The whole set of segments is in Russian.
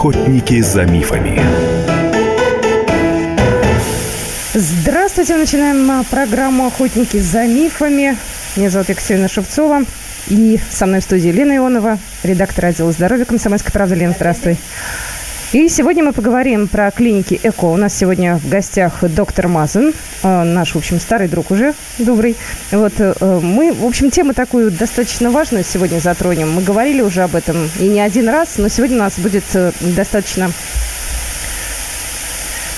Охотники за мифами. Здравствуйте, начинаем а, программу «Охотники за мифами». Меня зовут Екатерина Шевцова. И со мной в студии Лена Ионова, редактор отдела здоровья «Комсомольской правды». Лена, здравствуй. И сегодня мы поговорим про клиники ЭКО. У нас сегодня в гостях доктор Мазан, э, наш, в общем, старый друг уже, добрый. Вот э, мы, в общем, тему такую достаточно важную сегодня затронем. Мы говорили уже об этом и не один раз, но сегодня у нас будет э, достаточно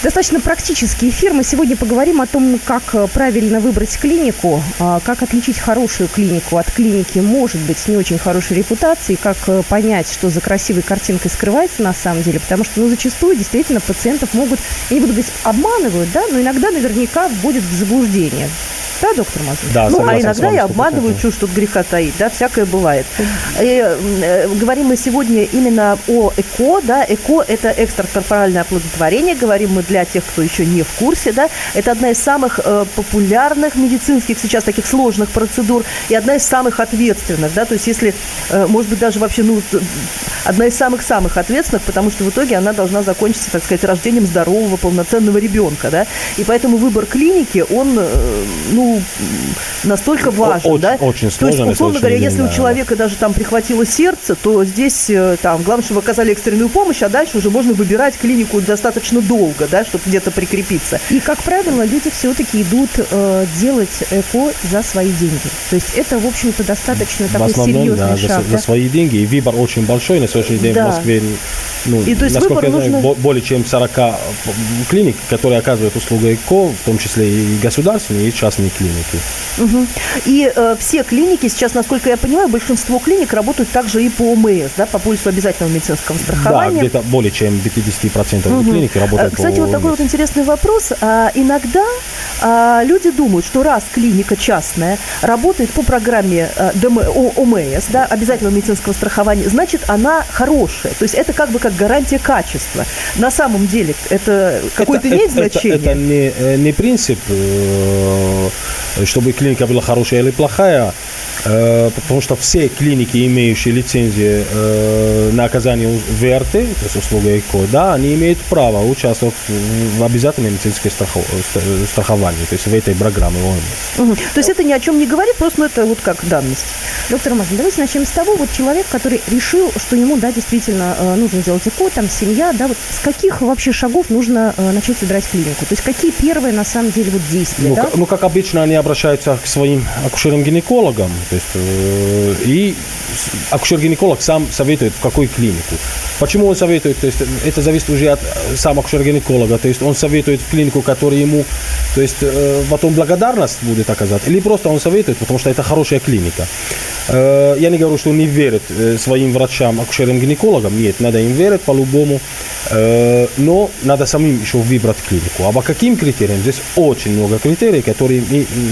Достаточно практический эфир. Мы сегодня поговорим о том, как э, правильно выбрать клинику, а, как отличить хорошую клинику от клиники, может быть, с не очень хорошей репутацией, как э, понять, что за красивой картинкой скрывается на самом деле, потому что, ну, зачастую действительно пациентов могут, я не буду обманывают, да, но иногда наверняка будет в заблуждение. Да, доктор Мазур? Да, ну, а иногда я обманываю, чушь тут греха таит, да, всякое бывает. И, э, говорим мы сегодня именно о ЭКО, да, ЭКО – это экстракорпоральное оплодотворение, говорим мы для тех, кто еще не в курсе, да, это одна из самых э, популярных медицинских сейчас таких сложных процедур и одна из самых ответственных, да, то есть если, э, может быть, даже вообще, ну, одна из самых-самых ответственных, потому что в итоге она должна закончиться, так сказать, рождением здорового, полноценного ребенка, да, и поэтому выбор клиники, он, э, ну, настолько важен, очень, да? Очень сложно. То есть, условно говоря, если у человека даже там прихватило сердце, то здесь э, там главное, чтобы оказали экстренную помощь, а дальше уже можно выбирать клинику достаточно долго, да, чтобы где-то прикрепиться. И, как правило, люди все-таки идут э, делать ЭКО за свои деньги. То есть это, в общем-то, достаточно в такой основном, серьезный да, шаг. За, да? за свои деньги. И выбор очень большой. На сегодняшний день да. в Москве ну, и, то есть насколько я знаю, нужно... более чем 40 клиник, которые оказывают услугу ЭКО, в том числе и государственные, и частные клиники. Угу. И э, все клиники сейчас, насколько я понимаю, большинство клиник работают также и по ОМС, да, по полису обязательного медицинского страхования. Да, где-то более чем 50% угу. клиники работают Кстати, по вот такой вот интересный вопрос. А, иногда а, люди думают, что раз клиника частная работает по программе а, ДМ, О, ОМС, да, обязательного медицинского страхования, значит, она хорошая. То есть это как бы как гарантия качества. На самом деле это какое-то имеет это, значение? Это, это не, э, не принцип, э, чтобы клиника была хорошая или плохая, потому что все клиники, имеющие лицензию э, на оказание ВРТ, то есть услуга ЭКО, да, они имеют право участвовать в обязательном медицинском страховании, то есть в этой программе ОМС. Угу. То есть это ни о чем не говорит, просто ну, это вот как данность. Доктор Мазин, давайте начнем с того, вот человек, который решил, что ему, да, действительно э, нужно сделать ЭКО, там семья, да, вот с каких вообще шагов нужно начать выбирать клинику? То есть какие первые, на самом деле, вот действия, ну, да? ну, как обычно, они обращаются к своим акушерам-гинекологам, то есть, э, и акушер-гинеколог сам советует, в какую клинику. Почему он советует? То есть это зависит уже от э, сам акушер-гинеколога. То есть он советует в клинику, которая ему, то есть э, потом благодарность будет оказать, или просто он советует, потому что это хорошая клиника. Э, я не говорю, что не верит э, своим врачам, акушерам-гинекологам. Нет, надо им верить по-любому. Э, но надо самим еще выбрать клинику. А по каким критериям? Здесь очень много критерий, которые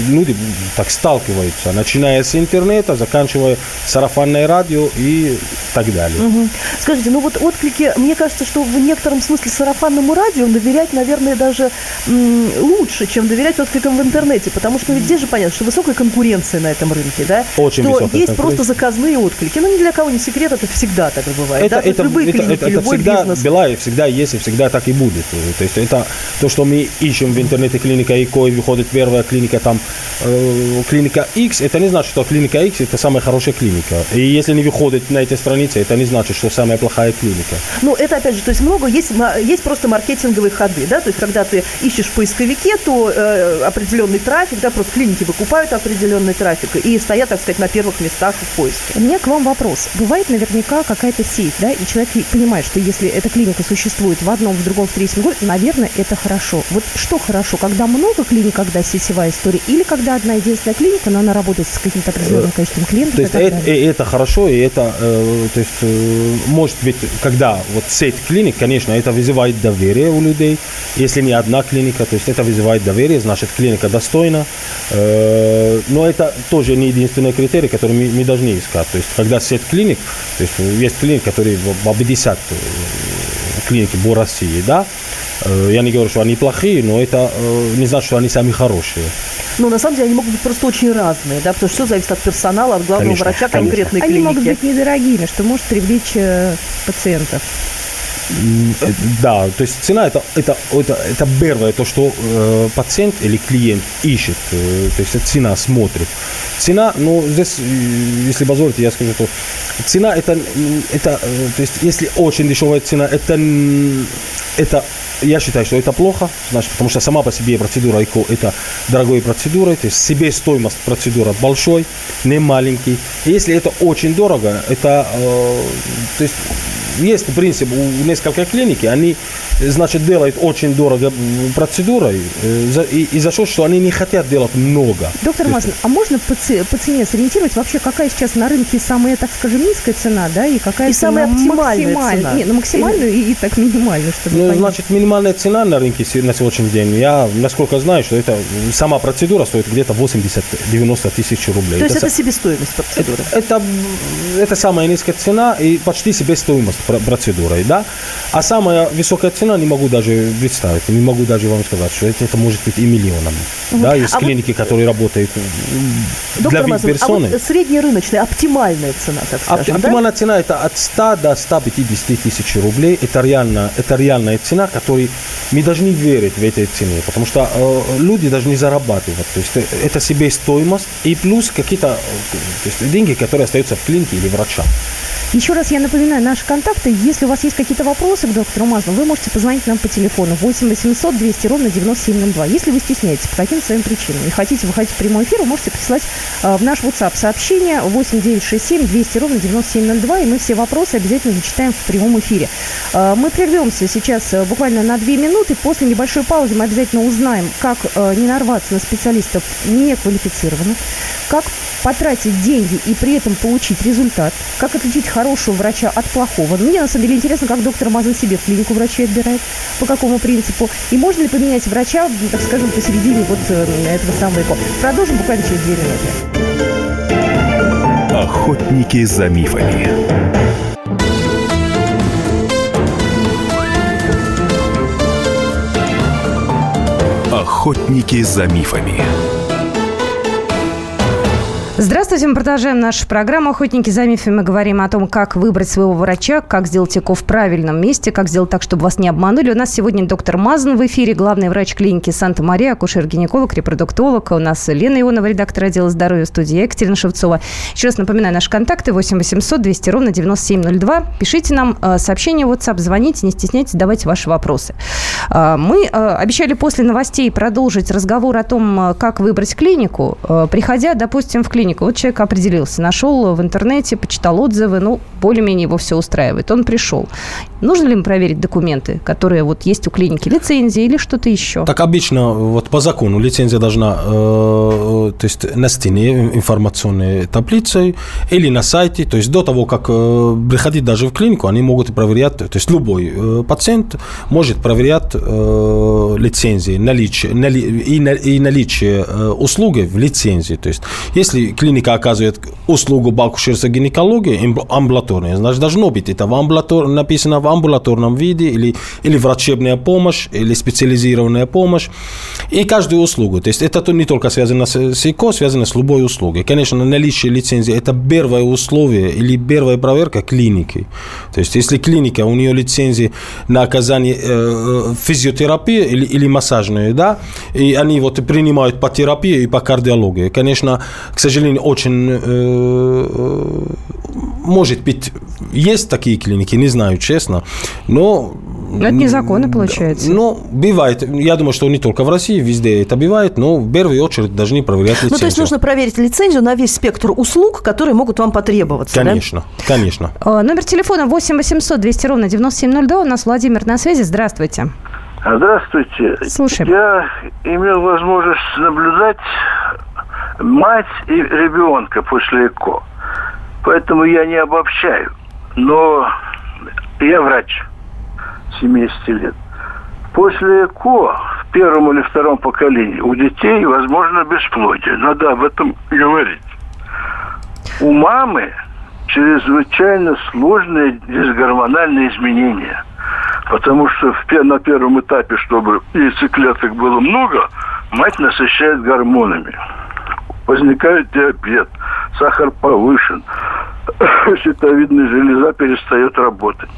люди так сталкиваются, начиная с интернета, заканчивая сарафанное радио и так далее. Угу. Скажите, ну вот отклики, мне кажется, что в некотором смысле сарафанному радио доверять, наверное, даже лучше, чем доверять откликам в интернете, потому что ведь здесь же понятно, что высокая конкуренция на этом рынке, да? Очень что есть просто заказные отклики. Ну, ни для кого не секрет, это всегда так бывает. Это, да? это, любые это, клиники, это, это любой всегда бизнес. была и всегда есть, и всегда так и будет. То есть это то, что мы ищем в интернете клиника ИКО, и выходит первая клиника там, э, клиника X, это не значит, что клиника X это самая хорошая клиника. И если не выходит на эти страницы, это не значит, что самая плохая клиника. Ну, это опять же, то есть много, есть, есть просто маркетинговые ходы, да, то есть когда ты ищешь в поисковике, то э, определенный трафик, да, просто клиники выкупают определенный трафик и стоят, так сказать, на первых местах в поиске. У меня к вам вопрос. Бывает наверняка какая-то сеть, да, и человек понимает, что если эта клиника существует в одном, в другом, в третьем городе, наверное, это хорошо. Вот что хорошо, когда много клиник, когда сетевая история, или когда одна единственная клиника, но она работает с каким-то определенным количеством клиентов? То есть это, это хорошо, и это, э, то есть, э, может быть, когда вот сеть клиник, конечно, это вызывает доверие у людей. Если не одна клиника, то есть это вызывает доверие, значит, клиника достойна. Э, но это тоже не единственный критерий, который мы, мы должны искать. То есть, когда сеть клиник, то есть есть клиник, которые объединят клиники по России, да, я не говорю, что они плохие, но это не значит, что они сами хорошие. Ну, на самом деле, они могут быть просто очень разные, да, потому что все зависит от персонала, от главного Конечно, врача конечно. конкретной Они клиники. могут быть недорогими, что может привлечь э, пациентов. Да, то есть цена это, это, это, это первое, то, что э, пациент или клиент ищет. Э, то есть цена смотрит. Цена, ну, здесь, если позволите, я скажу, что цена это, это то есть если очень дешевая цена, это, это я считаю, что это плохо, значит, потому что сама по себе процедура ЭКО – это дорогой процедура, то есть себестоимость процедуры большой, не маленький. И если это очень дорого, это, э, то есть есть принцип у нескольких клиник, они, значит, делают очень дорого процедурой, э, и, и за счет, что они не хотят делать много. Доктор Маслин, а можно по, по цене сориентировать вообще, какая сейчас на рынке самая, так скажем, низкая цена, да, и какая и самая оптимальная цена? Не, ну максимальную и, и так минимальную, чтобы Ну, понять. значит, минимальная цена на рынке на сегодняшний день, я, насколько знаю, что это сама процедура стоит где-то 80-90 тысяч рублей. То есть это, это себестоимость процедуры? Это, это самая низкая цена и почти себестоимость процедурой, да. А самая высокая цена не могу даже представить, не могу даже вам сказать, что это, это может быть и миллионами. Угу. Да, есть а клиники, вот... которые работают для персоны. А вот среднерыночная, оптимальная цена, так скажем, Оптимальная да? цена это от 100 до 150 тысяч рублей. Это, реально, это реальная цена, которой мы должны верить в этой цене, потому что э, люди должны зарабатывать. То есть э, это себестоимость и плюс какие-то э, деньги, которые остаются в клинике или врачам. Еще раз я напоминаю наши контакты. Если у вас есть какие-то вопросы к доктору Маслову, вы можете позвонить нам по телефону 8 800 200 ровно 9702. Если вы стесняетесь по каким-то своим причинам и хотите выходить в прямой эфир, вы можете прислать э, в наш WhatsApp сообщение 8 967 200 ровно 9702, и мы все вопросы обязательно зачитаем в прямом эфире. Э, мы прервемся сейчас э, буквально на 2 минуты. После небольшой паузы мы обязательно узнаем, как э, не нарваться на специалистов неквалифицированных, как потратить деньги и при этом получить результат, как отличить хорошего врача от плохого. Мне на самом деле интересно, как доктор Мазан себе клинику врачей отбирает, по какому принципу, и можно ли поменять врача, так скажем, посередине вот э, этого самого ЭКО. Продолжим буквально через две минуты. Охотники за мифами. Охотники за мифами. Здравствуйте, мы продолжаем нашу программу «Охотники за мифами». Мы говорим о том, как выбрать своего врача, как сделать ЭКО в правильном месте, как сделать так, чтобы вас не обманули. У нас сегодня доктор Мазан в эфире, главный врач клиники Санта-Мария, акушер-гинеколог, репродуктолог. У нас Лена Ионова, редактор отдела здоровья студии, Екатерина Шевцова. Еще раз напоминаю, наши контакты 8 800 200 ровно 9702. Пишите нам э, сообщение в WhatsApp, звоните, не стесняйтесь, давайте ваши вопросы. Э, мы э, обещали после новостей продолжить разговор о том, как выбрать клинику. Приходя, допустим, в клинику, клинику. Вот человек определился, нашел в интернете, почитал отзывы, ну, более-менее его все устраивает. Он пришел. Нужно ли ему проверить документы, которые вот есть у клиники, лицензии или что-то еще? Так обычно вот по закону лицензия должна, э, то есть на стене информационной таблицей или на сайте, то есть до того, как э, приходить даже в клинику, они могут проверять, то есть любой э, пациент может проверять э, лицензии, наличие, нали, и, и наличие э, услуги в лицензии. То есть если клиника оказывает услугу по акушерству гинекологии амбулаторной, значит, должно быть это в амбулатор, написано в амбулаторном виде или, или врачебная помощь, или специализированная помощь. И каждую услугу. То есть это не только связано с, ИКО, связано с любой услугой. Конечно, наличие лицензии – это первое условие или первая проверка клиники. То есть если клиника, у нее лицензии на оказание э, физиотерапии или, или массажную, да, и они вот принимают по терапии и по кардиологии. Конечно, к сожалению, очень э, э может быть, есть такие клиники, не знаю, честно, но... Но это незаконно получается. Ну, бывает. Я думаю, что не только в России, везде это бывает, но в первую очередь должны проверять лицензию. Ну, то есть нужно проверить лицензию на весь спектр услуг, которые могут вам потребоваться, Конечно, да? конечно. А, номер телефона 8 800 200 ровно 9702. У нас Владимир на связи. Здравствуйте. Здравствуйте. Слушаем. Я имел возможность наблюдать мать и ребенка после ЭКО. Поэтому я не обобщаю. Но я врач 70 лет. После ЭКО в первом или втором поколении у детей возможно бесплодие. Надо об этом говорить. У мамы чрезвычайно сложные дисгормональные изменения. Потому что в, на первом этапе, чтобы яйцеклеток было много, мать насыщает гормонами. Возникает диабет, сахар повышен, щитовидная железа перестает работать.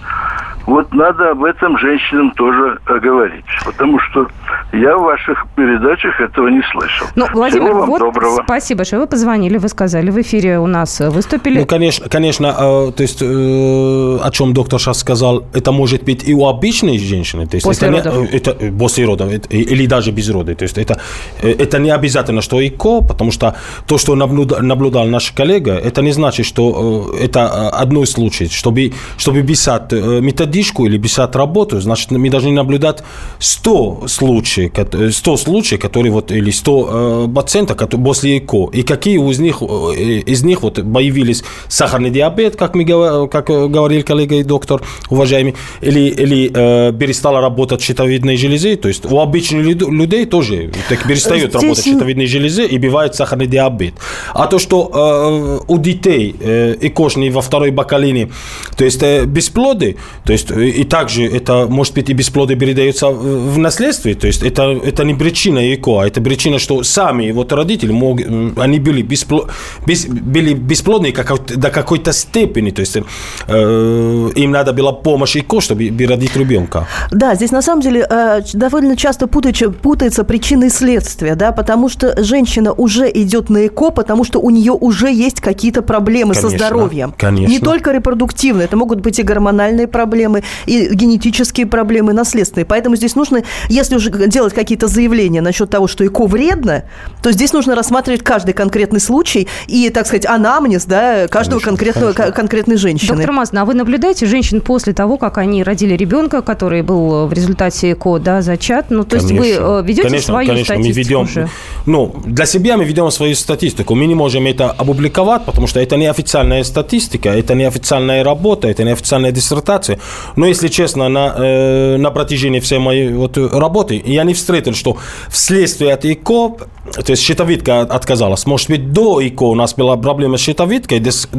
Вот надо об этом женщинам тоже говорить. Потому что я в ваших передачах этого не слышал. Ну, Владимир, Всего вам вот доброго. спасибо, что вы позвонили, вы сказали, в эфире у нас выступили. Ну, конечно, конечно э, то есть, э, о чем доктор сейчас сказал, это может быть и у обычной женщины. То есть после это родов. Не, это, после родов, это, или даже без родов. То есть это, это не обязательно, что ИКО, потому что то, что наблюдал, наблюдал наш коллега, это не значит, что это одной случай. Чтобы, чтобы писать методичку или писать работу, значит, мы должны наблюдать 100 случаев, 100 случаев, которые вот, или 100 пациентов которые после ЭКО, и какие из них, из них вот появились сахарный диабет, как, мы, как говорил коллега и доктор, уважаемый, или, или э, перестала работать щитовидные железы, то есть у обычных людей тоже так перестает Здесь... работать щитовидные железы и бывает сахарный диабет. А то, что э, у детей э, ЭКОшные во второй бакалине, то есть э, бесплоды, то есть э, и также это, может быть, и бесплодие передается в наследстве, то есть это, это не причина ЭКО, а это причина, что сами вот родители, мог, они были, беспло, без, были бесплодны как, до какой-то степени, то есть э, им надо была помощь ЭКО, чтобы родить ребенка. Да, здесь на самом деле э, довольно часто путается, путается причины и следствия, да, потому что женщина уже идет на ЭКО, потому что у нее уже есть какие-то проблемы конечно, со здоровьем. Конечно. Не только репродуктивные, это могут быть и гормональные проблемы, и генетические проблемы, наследственные. Поэтому здесь нужно, если уже делать какие-то заявления насчет того, что ЭКО вредно, то здесь нужно рассматривать каждый конкретный случай и, так сказать, анамнез да, каждого конечно, конкретного, конечно. конкретной женщины. Доктор Мазна, а вы наблюдаете женщин после того, как они родили ребенка, который был в результате ЭКО да, зачат? Ну, то конечно. есть вы э, ведете конечно, свою конечно, статистику мы ведем, уже? Ну, для себя мы ведем свою статистику. Мы не можем это опубликовать, потому что это не официальная статистика, это не официальная работа, это не официальная диссертация. Но, если честно, на, э, на протяжении всей моей вот, работы я не встретил, что вследствие от ЭКО, то есть щитовидка отказалась. Может быть, до ИКО у нас была проблема с щитовидкой, дис,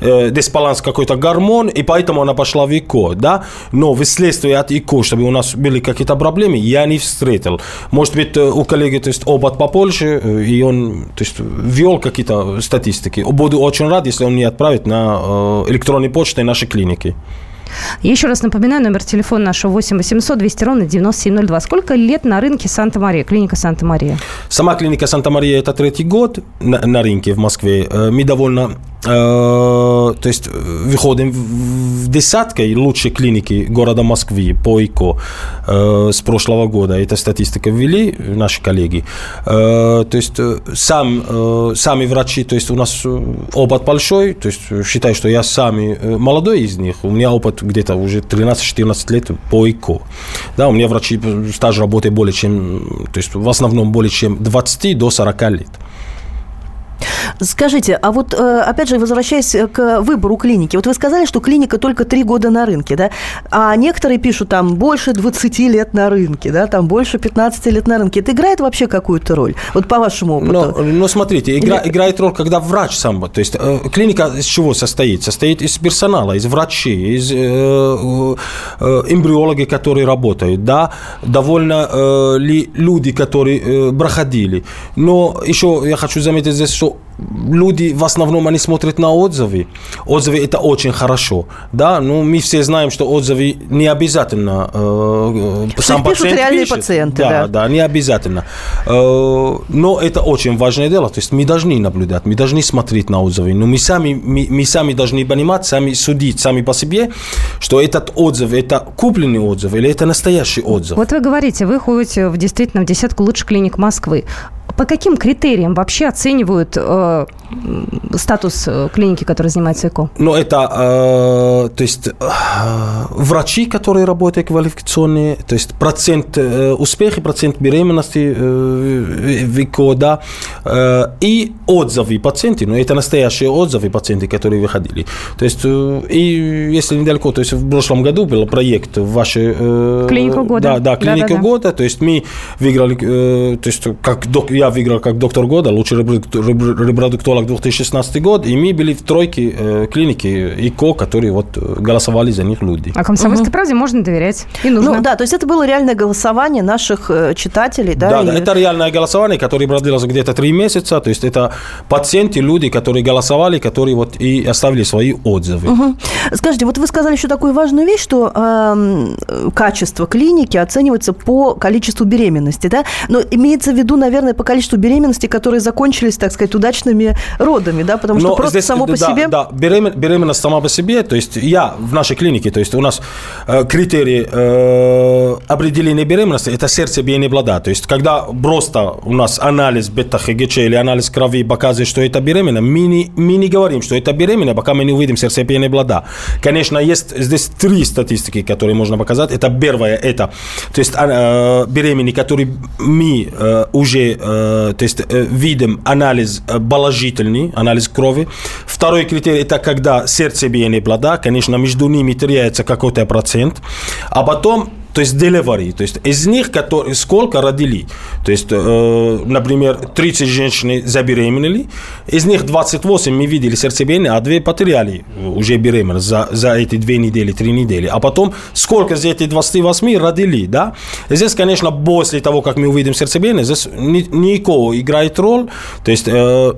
э, дисбаланс какой-то гормон, и поэтому она пошла в ИКО, да? Но вследствие от ИКО, чтобы у нас были какие-то проблемы, я не встретил. Может быть, э, у коллеги то есть, опыт по Польше, э, и он то есть, ввел какие-то статистики. Буду очень рад, если он мне отправит на электронной почтой нашей клиники. Еще раз напоминаю, номер телефона нашего 8 800 200 ровно 9702. Сколько лет на рынке Санта-Мария, клиника Санта-Мария? Сама клиника Санта-Мария – это третий год на, на рынке в Москве. Э, мы довольно Э, то есть выходим в десятки лучшие клиники города Москвы по ИКО э, с прошлого года. Эта статистика ввели наши коллеги. Э, то есть сам, сами врачи, то есть у нас опыт большой, то есть считаю, что я самый молодой из них. У меня опыт где-то уже 13-14 лет по ИКО. Да, у меня врачи стаж работы более чем, то есть в основном более чем 20 до 40 лет. Скажите, а вот э, опять же, возвращаясь к выбору клиники, вот вы сказали, что клиника только три года на рынке, да? А некоторые пишут там больше 20 лет на рынке, да, там больше 15 лет на рынке. Это играет вообще какую-то роль? Вот по вашему опыту? Но, но смотрите, игра, Или... играет роль, когда врач сам, то есть э, клиника из чего состоит? Состоит из персонала, из врачей, из э, э, эмбриологи, которые работают, да, довольно э, ли люди, которые э, проходили. Но еще я хочу заметить здесь, что люди в основном они смотрят на отзывы. Отзывы это очень хорошо, да. Ну мы все знаем, что отзывы не обязательно э, сам пишут пациент реальные пишет. пациенты, да, да, да, не обязательно. Э, но это очень важное дело. То есть мы должны наблюдать, мы должны смотреть на отзывы, но мы сами мы, мы сами должны понимать, сами судить сами по себе, что этот отзыв это купленный отзыв или это настоящий отзыв. Вот вы говорите, вы ходите в действительно в десятку лучших клиник Москвы. По каким критериям вообще оценивают э, статус э, клиники, которая занимается ЭКО? Ну, это, э, то есть, э, врачи, которые работают квалификационные, то есть, процент э, успеха, процент беременности э, в ЭКО, да, э, и отзывы пациентов, ну, это настоящие отзывы пациентов, которые выходили. То есть, э, и если недалеко, то есть, в прошлом году был проект в вашей... Э, клинику года. Да, да, клиника да, да, года, то есть, мы выиграли, э, то есть, как док, я выиграл как доктор года, лучший репродуктолог гинеколог 2016 год, и мы были в тройке э, клиники ИКО, которые вот э, голосовали за них люди. А комсомольской угу. правде можно доверять. И нужно. Ну да, то есть это было реальное голосование наших э, читателей, да? Да, и... да, это реальное голосование, которое продлилось где-то три месяца. То есть это пациенты, люди, которые голосовали, которые вот и оставили свои отзывы. Угу. Скажите, вот вы сказали еще такую важную вещь, что э, качество клиники оценивается по количеству беременности, да? Но имеется в виду, наверное, по количеству беременности, которые закончились, так сказать, удачными родами, да? Потому что Но просто здесь, само по да, себе... Да, беремен, беременность сама по себе, то есть я в нашей клинике, то есть у нас э, критерии э, определения беременности – это сердцебиение плода. То есть когда просто у нас анализ бета-ХГЧ или анализ крови показывает, что это беременна, мы не, мы не говорим, что это беременна, пока мы не увидим сердцебиение плода. Конечно, есть здесь три статистики, которые можно показать. Это первое, это то есть э, беременные, которые мы э, уже э, то есть, э, видим анализ э, положительный, анализ крови. Второй критерий – это когда сердцебиение плода, конечно, между ними теряется какой-то процент. А потом то есть delivery, то есть из них которые, сколько родили. То есть, э, например, 30 женщин забеременели, из них 28 мы видели сердцебиение, а 2 потеряли уже беременность за, за эти 2 недели, 3 недели. А потом, сколько из этих 28 родили, да? Здесь, конечно, после того, как мы увидим сердцебиение, здесь никого играет роль, то есть э,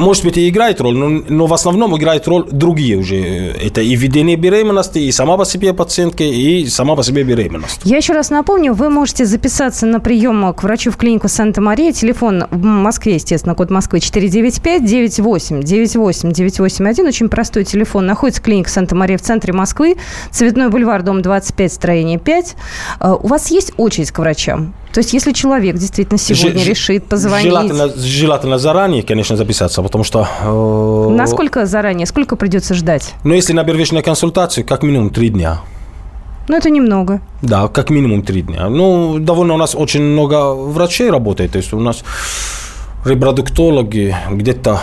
может быть, и играет роль, но, но в основном играет роль другие уже. Это и введение беременности, и сама по себе пациентка, и сама по себе беременность. Я еще раз напомню, вы можете записаться на прием к врачу в клинику Санта-Мария. Телефон в Москве, естественно, код Москвы 495-98-98-981. Очень простой телефон. Находится клиника Санта-Мария в центре Москвы. Цветной бульвар, дом 25, строение 5. А, у вас есть очередь к врачам? То есть, если человек действительно сегодня Ж, решит позвонить... Желательно, желательно заранее, конечно, записаться, потому что... Э, Насколько заранее? Сколько придется ждать? Ну, если на первичную консультацию, как минимум три дня. Ну, это немного. Да, как минимум три дня. Ну, довольно у нас очень много врачей работает. То есть, у нас репродуктологи где-то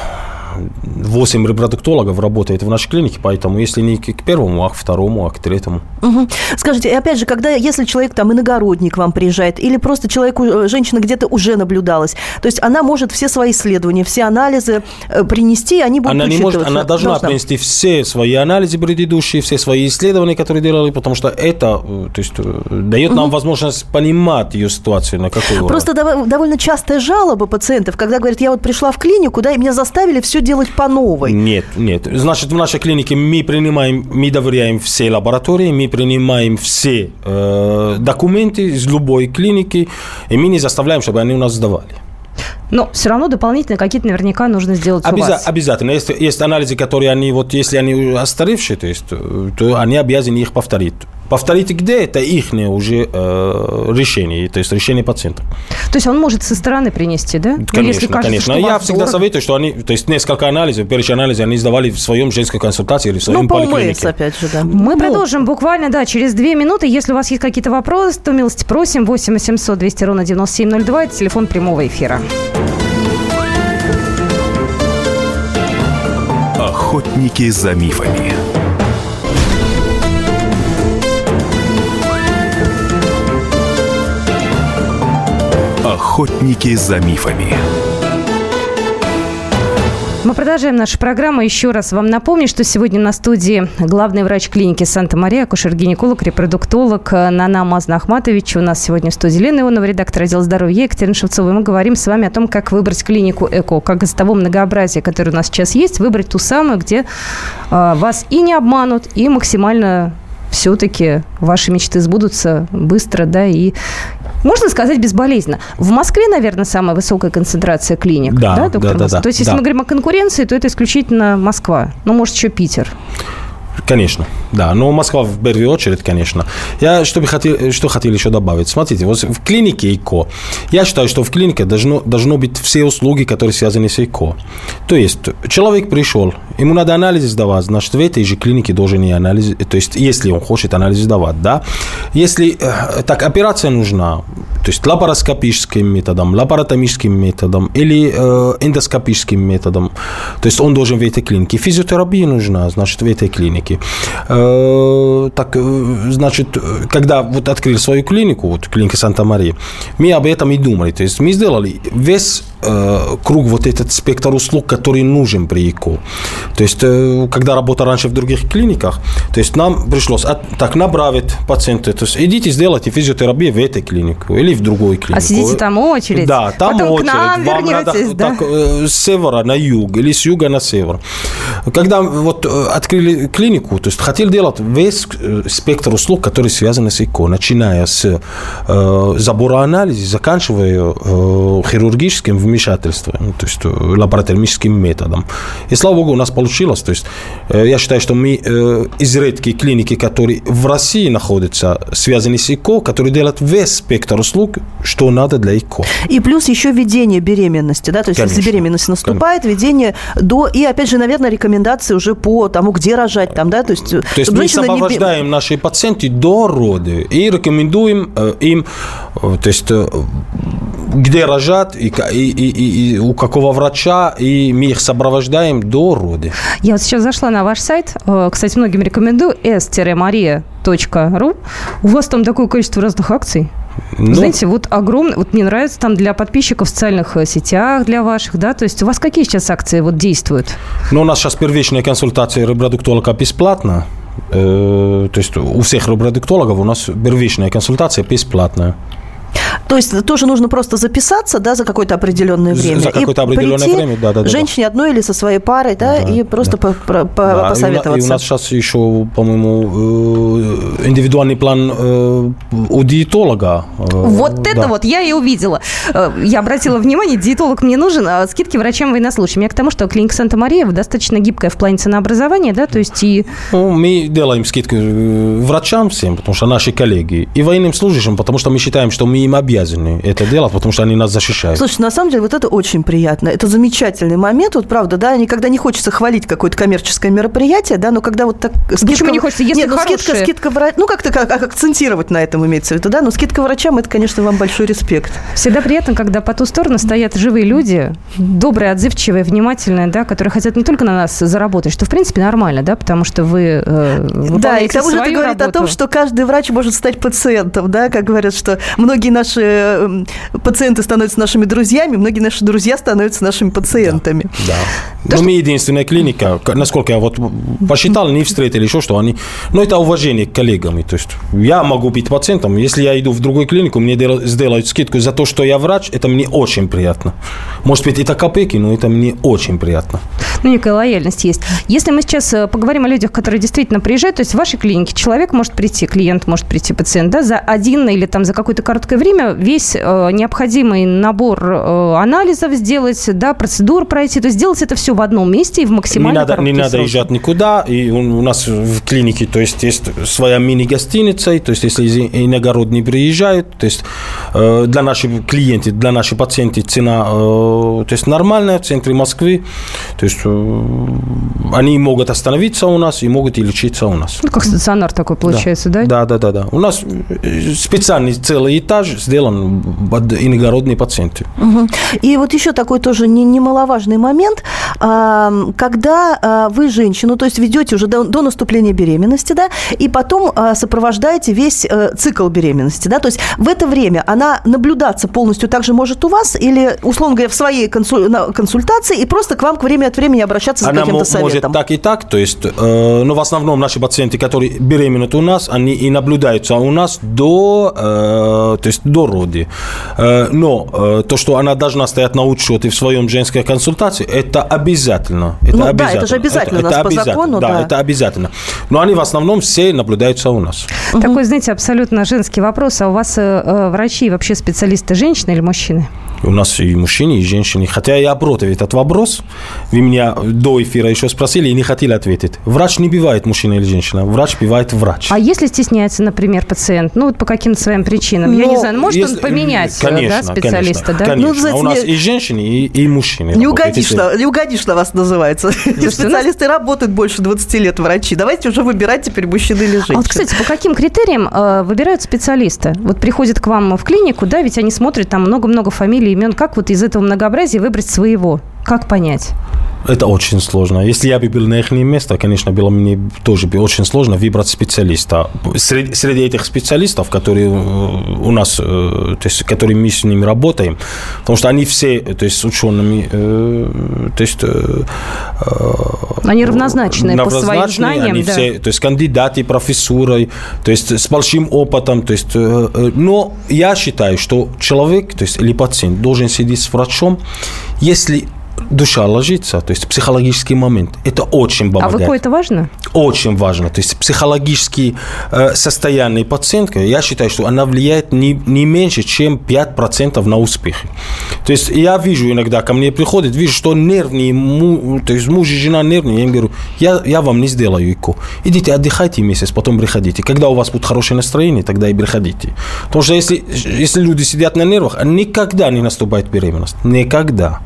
8 репродуктологов работает в нашей клинике, поэтому если не к первому, а к второму, а к третьему. Угу. Скажите, опять же, когда, если человек там иногородник вам приезжает, или просто человеку, э, женщина где-то уже наблюдалась, то есть она может все свои исследования, все анализы э, принести, они будут Она не может, она должна, должна принести все свои анализы предыдущие, все свои исследования, которые делали, потому что это э, то есть, дает нам угу. возможность понимать ее ситуацию, на какой Просто уровень. довольно частая жалоба пациентов, когда говорят, я вот пришла в клинику, да, и меня заставили все делать по новой. Нет, нет. Значит, в нашей клинике мы принимаем, мы доверяем все лаборатории, мы принимаем все э, документы из любой клиники, и мы не заставляем, чтобы они у нас сдавали. Но все равно дополнительно какие-то наверняка нужно сделать Обяза- у вас. Обязательно. Есть, есть анализы, которые они, вот если они остаревшие, то, есть, то они обязаны их повторить. Повторить где, это их уже э, решение, то есть решение пациента. То есть он может со стороны принести, да? Ну, конечно, ну, если кажется, конечно. Я всегда дорого. советую, что они, то есть несколько анализов, перечень анализов они сдавали в своем женской консультации или в своем ну, поликлинике. опять же, да. Мы ну. продолжим буквально, да, через две минуты. Если у вас есть какие-то вопросы, то милости просим. 8 800 200 ровно 9702. Это телефон прямого эфира. Охотники за мифами. Охотники за мифами. Мы продолжаем нашу программу. Еще раз вам напомню, что сегодня на студии главный врач клиники Санта-Мария, акушер-гинеколог, репродуктолог Нана Мазна Ахматович. У нас сегодня в студии Лена Ионова, редактор отдела здоровья Екатерина Шевцова. И мы говорим с вами о том, как выбрать клинику ЭКО, как из того многообразия, которое у нас сейчас есть, выбрать ту самую, где э, вас и не обманут, и максимально все-таки ваши мечты сбудутся быстро, да, и можно сказать безболезненно. В Москве, наверное, самая высокая концентрация клиник, да, да доктор да, да, да, То есть, если да. мы говорим о конкуренции, то это исключительно Москва, ну, может, еще Питер. Конечно, да. Но Москва в первую очередь, конечно. Я что, бы хотел, что хотел еще добавить. Смотрите, вот в клинике ИКО, я считаю, что в клинике должно, должно быть все услуги, которые связаны с ИКО. То есть, человек пришел, ему надо анализ сдавать, значит, в этой же клинике должен и анализ, то есть, если он хочет анализ сдавать, да. Если, э, так, операция нужна, то есть, лапароскопическим методом, лапаротомическим методом или э, эндоскопическим методом, то есть, он должен в этой клинике. Физиотерапия нужна, значит, в этой клинике. Э, так, э, значит, когда вот открыли свою клинику, вот клиника Санта-Мария, мы об этом и думали. То есть мы сделали весь э, круг вот этот спектр услуг, который нужен при ЭКО. То есть, э, когда работал раньше в других клиниках, то есть нам пришлось от, так направить пациента, то есть идите сделайте физиотерапию в этой клинике или в другой клинике. А сидите там очередь? Да, там Потом очередь. к нам Вам надо да? так, э, с севера на юг или с юга на север. Когда вот э, открыли клинику, то есть хотели делать весь э, спектр услуг, которые связаны с ЭКО, начиная с э, забора анализа, заканчивая э, хирургическим вмешательством, ну, то есть э, лабораторическим методом. И слава богу, у нас получилось. То есть э, я считаю, что мы э, из редких клиники, которые в России находятся, связаны с ЭКО, которые делают весь спектр услуг, что надо для ЭКО. И плюс еще ведение беременности, да, то есть если Конечно. беременность наступает, ведение до, и опять же, наверное, рекомендации уже по тому, где рожать там, да, то есть... То есть мы сопровождаем наши пациенты до роды и рекомендуем им, то есть где рожать и, и- и- и- и у какого врача, и мы их сопровождаем до роды. Я вот сейчас зашла на ваш сайт. Э, Кстати, многим рекомендую s-maria.ru. У вас там такое количество разных акций. Ну, Знаете, вот огромное, вот мне нравится там для подписчиков в социальных э, сетях, для ваших, да, то есть у вас какие сейчас акции вот действуют? ну, у нас сейчас первичная консультация репродуктолога бесплатна. Э, То есть у всех репродуктологов у нас первичная консультация бесплатная. То есть тоже нужно просто записаться, да, за какое-то определенное время. за какое-то и определенное прийти время, да-да-да-да. Женщине одной или со своей парой, да, Да, и просто да. по- по- Да, и у на- посоветоваться. И у нас сейчас еще, по-моему, э, индивидуальный план э, у диетолога. Э, Вот да. это вот я и увидела. Я обратила внимание, диетолог мне нужен, а скидки врачам военнослужащим. Я к тому, что клиника Санта-Мария достаточно гибкая в плане ценообразования, да, то есть и Ну, мы делаем скидку э, врачам всем, потому что наши коллеги, и военным служащим, потому что мы считаем, что мы им обязаны это делать, потому что они нас защищают. Слушай, на самом деле вот это очень приятно. Это замечательный момент. Вот правда, да, никогда не хочется хвалить какое-то коммерческое мероприятие, да, но когда вот так... Почему не хочется, если Нет, ну, скидка, скидка вра- Ну, как-то как, акцентировать на этом имеется в виду, да, но скидка врачам, это, конечно, вам большой респект. всегда приятно, когда по ту сторону стоят живые люди, добрые, отзывчивые, внимательные, да, которые хотят не только на нас заработать, что в принципе нормально, да, потому что вы э, Да, и к тому же это говорит о работу. том, что каждый врач может стать пациентом, да, как говорят, что многие наши э, пациенты становятся нашими друзьями, многие наши друзья становятся нашими пациентами. Да. Но мы единственная клиника, насколько я вот посчитал, не встретили еще, что они... Но это уважение к коллегам. И То есть я могу быть пациентом, если я иду в другую клинику, мне дел- сделают скидку за то, что я врач, это мне очень приятно. Может быть, это копейки, но это мне очень приятно. Ну, некая лояльность есть. Если мы сейчас э, поговорим о людях, которые действительно приезжают, то есть в вашей клинике человек может прийти, клиент может прийти, пациент, да, за один или там за какое-то короткое время весь э, необходимый набор э, анализов сделать, да, процедур пройти, то есть сделать это все в одном месте и в Не максимально надо, не надо сроки. езжать никуда. И у, у нас в клинике, то есть, есть своя мини-гостиница. То есть, если иногородние приезжают, то есть, э, для наших клиентов, для наших пациентов цена, э, то есть, нормальная в центре Москвы. То есть, э, они могут остановиться у нас и могут и лечиться у нас. Ну, как стационар такой получается, да? Да, да, да, да. У нас э, специальный целый этаж сделан под иногородные пациенты. И вот еще такой тоже не- немаловажный момент, а, когда а, вы женщину, то есть ведете уже до, до наступления беременности, да, и потом а, сопровождаете весь э, цикл беременности, да, то есть в это время она наблюдаться полностью также может у вас или, условно говоря, в своей консультации и просто к вам к время от времени обращаться за каким-то мо- может советом? так и так, то есть, э, но в основном наши пациенты, которые беременны у нас, они и наблюдаются у нас до, э, то есть до роди. Э, но э, то, что она должна стоять на учете в своем женской консультации, это обязательно. Это Ну да, обязательно. это же обязательно у нас по обязательно, закону, Да, да. это обязательно. Но они в основном все наблюдаются у нас. Такой, знаете, абсолютно женский вопрос. А у вас э, врачи вообще специалисты женщины или мужчины? У нас и мужчины, и женщины. Хотя я против этот вопрос. Вы меня до эфира еще спросили и не хотели ответить. Врач не бывает мужчина или женщина. Врач бывает врач. А если стесняется, например, пациент, ну вот по каким-то своим причинам, я Ну, не знаю, может он Если- поменять э, конечно, да, специалиста, конечно, да? Конечно. Ну, знаете, у нас не- и женщины, и, и мужчины. Не угодишь, на, не угодишь на вас называется. Специалисты работают больше 20 лет врачи. Давайте уже выбирать теперь мужчины или женщины. А вот, кстати, по каким критериям э, выбирают специалиста? Вот приходят к вам в клинику, да, ведь они смотрят там много-много фамилий, имен. Как вот из этого многообразия выбрать своего? Как понять? Это очень сложно. Если я бы был на их месте, конечно, было мне тоже бы очень сложно выбрать специалиста. Среди, среди этих специалистов, которые э, у нас, э, то есть, которые мы с ними работаем, потому что они все, то есть, с учеными, э, то есть... Они равнозначные по своим знаниям, они да. все, то есть, кандидаты, профессурой, то есть, с большим опытом, то есть, но я считаю, что человек, то есть, или пациент должен сидеть с врачом, если душа ложится, то есть психологический момент. Это очень помогает. А в ЭКО это важно? Очень важно. То есть психологические э, состояние пациентка, я считаю, что она влияет не, не меньше, чем 5% на успех. То есть я вижу иногда, ко мне приходит, вижу, что нервные, му, то есть муж и жена нервные, я им говорю, я, я вам не сделаю ЭКО. Идите отдыхайте месяц, потом приходите. Когда у вас будет хорошее настроение, тогда и приходите. Потому что если, если люди сидят на нервах, никогда не наступает беременность. Никогда.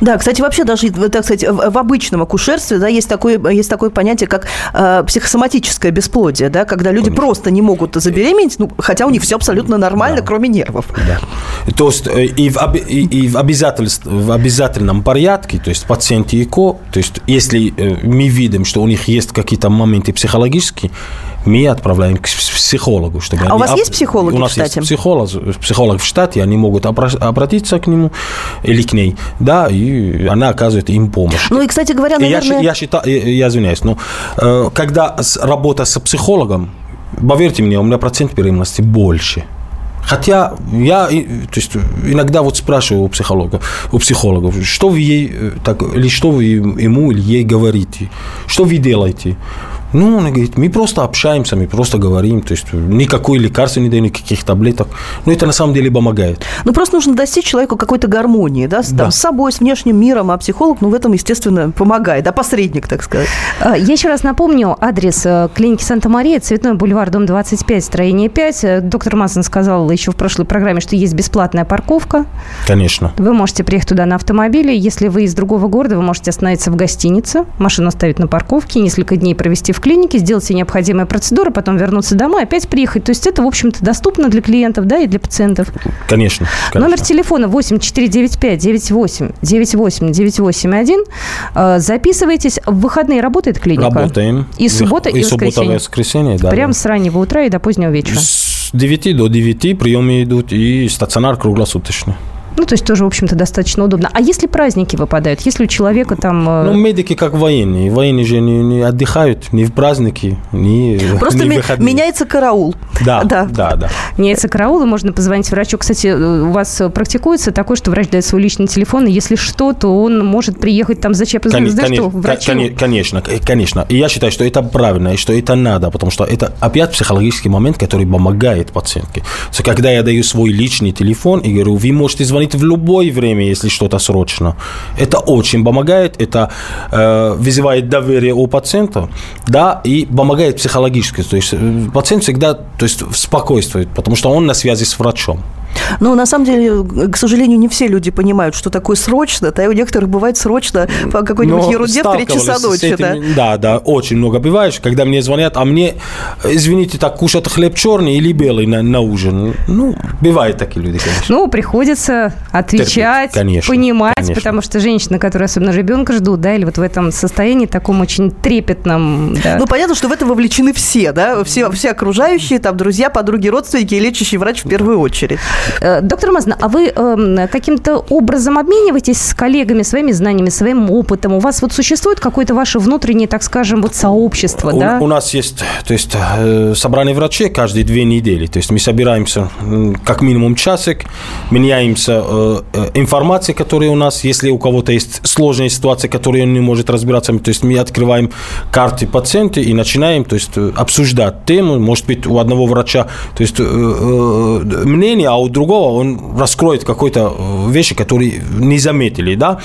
Да, кстати, вообще даже, так сказать, в обычном акушерстве да, есть, такое, есть такое понятие, как э, психосоматическое бесплодие, да, когда люди Конечно. просто не могут забеременеть, ну, хотя у них все абсолютно нормально, да. кроме нервов. Да. То есть э, и в, и, и в, в обязательном порядке, то есть пациенты ЭКО, то есть если э, мы видим, что у них есть какие-то моменты психологические, мы отправляем к психологу. Чтобы а они, у вас есть психолог у нас в штате? Есть психолог, психолог в штате, они могут обратиться к нему или к ней, да, и она оказывает им помощь. Ну и, кстати говоря, наверное... Я, я считаю, я извиняюсь, но э, когда работа с психологом, поверьте мне, у меня процент беременности больше. Хотя я то есть, иногда вот спрашиваю у психологов, у психологов, что вы ей, э, так, или что вы ему или ей говорите, что вы делаете. Ну, он говорит, мы просто общаемся, мы просто говорим, то есть никакой лекарства не даем, никаких таблеток. Но это на самом деле помогает. Ну, просто нужно достичь человеку какой-то гармонии, да, с, да. Там, с собой, с внешним миром, а психолог, ну, в этом, естественно, помогает, да, посредник, так сказать. А, я еще раз напомню адрес э, клиники Санта-Мария, Цветной бульвар, дом 25, строение 5. Э, доктор Масон сказал еще в прошлой программе, что есть бесплатная парковка. Конечно. Вы можете приехать туда на автомобиле. Если вы из другого города, вы можете остановиться в гостинице, машину оставить на парковке, несколько дней провести в клинике, сделать все необходимые процедуры, потом вернуться домой, опять приехать. То есть это, в общем-то, доступно для клиентов, да, и для пациентов. Конечно. конечно. Номер телефона 8495 98 98 981. Записывайтесь. В выходные работает клиника? Работаем. И суббота, и, и воскресенье? суббота, и воскресенье, да. Прям да. с раннего утра и до позднего вечера? С 9 до 9 приемы идут, и стационар круглосуточный. Ну, то есть тоже, в общем-то, достаточно удобно. А если праздники выпадают? Если у человека там... Э, ну, медики как военные. Военные же не, не отдыхают ни в праздники, ни Просто ни выходные. меняется караул. Да, да, да, да. Меняется караул, и можно позвонить врачу. Кстати, э, у вас практикуется такое, что врач дает свой личный телефон, и если что, то он может приехать там зачем? Кон- знаешь, что, врачу... Конечно, конечно. И я считаю, что это правильно, и что это надо, потому что это опять психологический момент, который помогает пациентке. Когда я даю свой личный телефон и говорю, вы можете звонить в любое время, если что-то срочно. Это очень помогает, это э, вызывает доверие у пациента, да, и помогает психологически. То есть э, пациент всегда то есть, спокойствует, потому что он на связи с врачом. Но на самом деле, к сожалению, не все люди понимают, что такое срочно. Да, и у некоторых бывает срочно по какой-нибудь Но ерунде в 3 часа ночи. Этим, да? да, да, очень много бывает, когда мне звонят, а мне, извините, так кушать хлеб черный или белый на, на ужин. Ну, бывают такие люди, конечно. Ну, приходится отвечать, конечно, понимать, конечно. потому что женщины, которые особенно ребенка ждут, да, или вот в этом состоянии таком очень трепетном. Да. Ну, понятно, что в это вовлечены все, да, все, все окружающие, там, друзья, подруги, родственники и лечащий врач в первую очередь. Э, доктор Мазна, а вы э, каким-то образом обмениваетесь с коллегами своими знаниями, своим опытом? У вас вот существует какое-то ваше внутреннее, так скажем, вот сообщество, у, да? У нас есть, то есть, э, собрание врачей каждые две недели. То есть мы собираемся как минимум часик, меняемся э, информацией, которая у нас, если у кого-то есть сложная ситуация, которую он не может разбираться, то есть мы открываем карты пациента и начинаем, то есть, обсуждать тему. Может быть, у одного врача, то есть, мнение, а у другого он раскроет какой-то э, вещи, которые не заметили, да.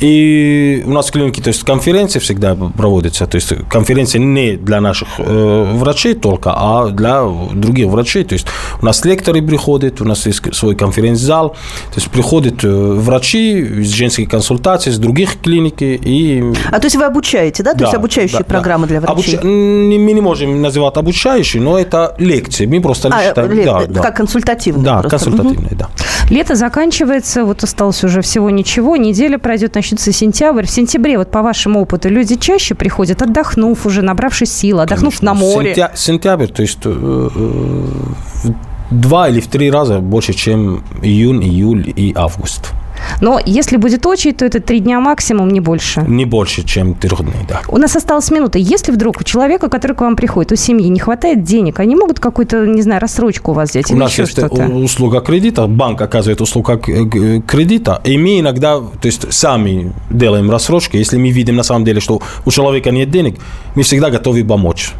И у нас в клинике, то есть конференции всегда проводятся, то есть конференции не для наших э, врачей только, а для других врачей. То есть у нас лекторы приходят, у нас есть свой конференц-зал, то есть приходят э, врачи из женской консультации, с других клиник и... А то есть вы обучаете, да? То да, есть обучающие да, программы да. для врачей? Обуч... Мы не можем называть обучающие, но это лекции. Мы просто а, считаем... Лек... Да, как да. консультативные. Да, консультативные портативные, да. Лето заканчивается, вот осталось уже всего ничего, неделя пройдет, начнется сентябрь. В сентябре, вот по вашему опыту, люди чаще приходят, отдохнув уже, набравшись сил, отдохнув Конечно. на море. Сентя- сентябрь, то есть э, э, в два или в три раза больше, чем июнь, июль и август. Но если будет очередь, то это три дня максимум, не больше. Не больше, чем трех дней, да. У нас осталась минута. Если вдруг у человека, который к вам приходит, у семьи не хватает денег, они могут какую-то, не знаю, рассрочку у вас взять У или нас еще есть что-то? у- услуга кредита, банк оказывает услугу э, кредита, и мы иногда, то есть сами делаем рассрочки, если мы видим на самом деле, что у человека нет денег, мы всегда готовы помочь.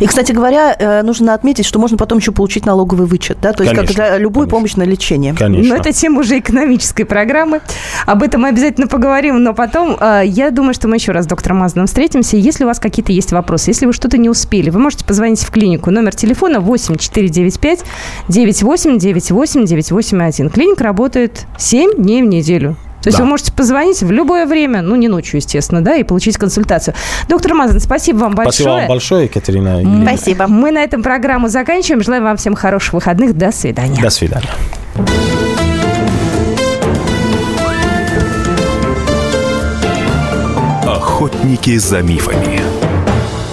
И, кстати говоря, э, нужно отметить, что можно потом еще получить налоговый вычет, да, то есть как Конечно, за любую конечно. помощь на лечение. Конечно. Но это тема уже экономической программы. Об этом мы обязательно поговорим, но потом, э, я думаю, что мы еще раз с доктором Мазаном встретимся. Если у вас какие-то есть вопросы, если вы что-то не успели, вы можете позвонить в клинику. Номер телефона 8 495 98 98 981. Клиника работает 7 дней в неделю. То есть Да. вы можете позвонить в любое время, ну, не ночью, естественно, да, и получить консультацию. Доктор Мазан, спасибо вам большое. Спасибо вам большое, Екатерина. Лена. Спасибо. Мы на этом программу заканчиваем. Желаем вам всем хороших выходных. До свидания. До свидания. Охотники за мифами.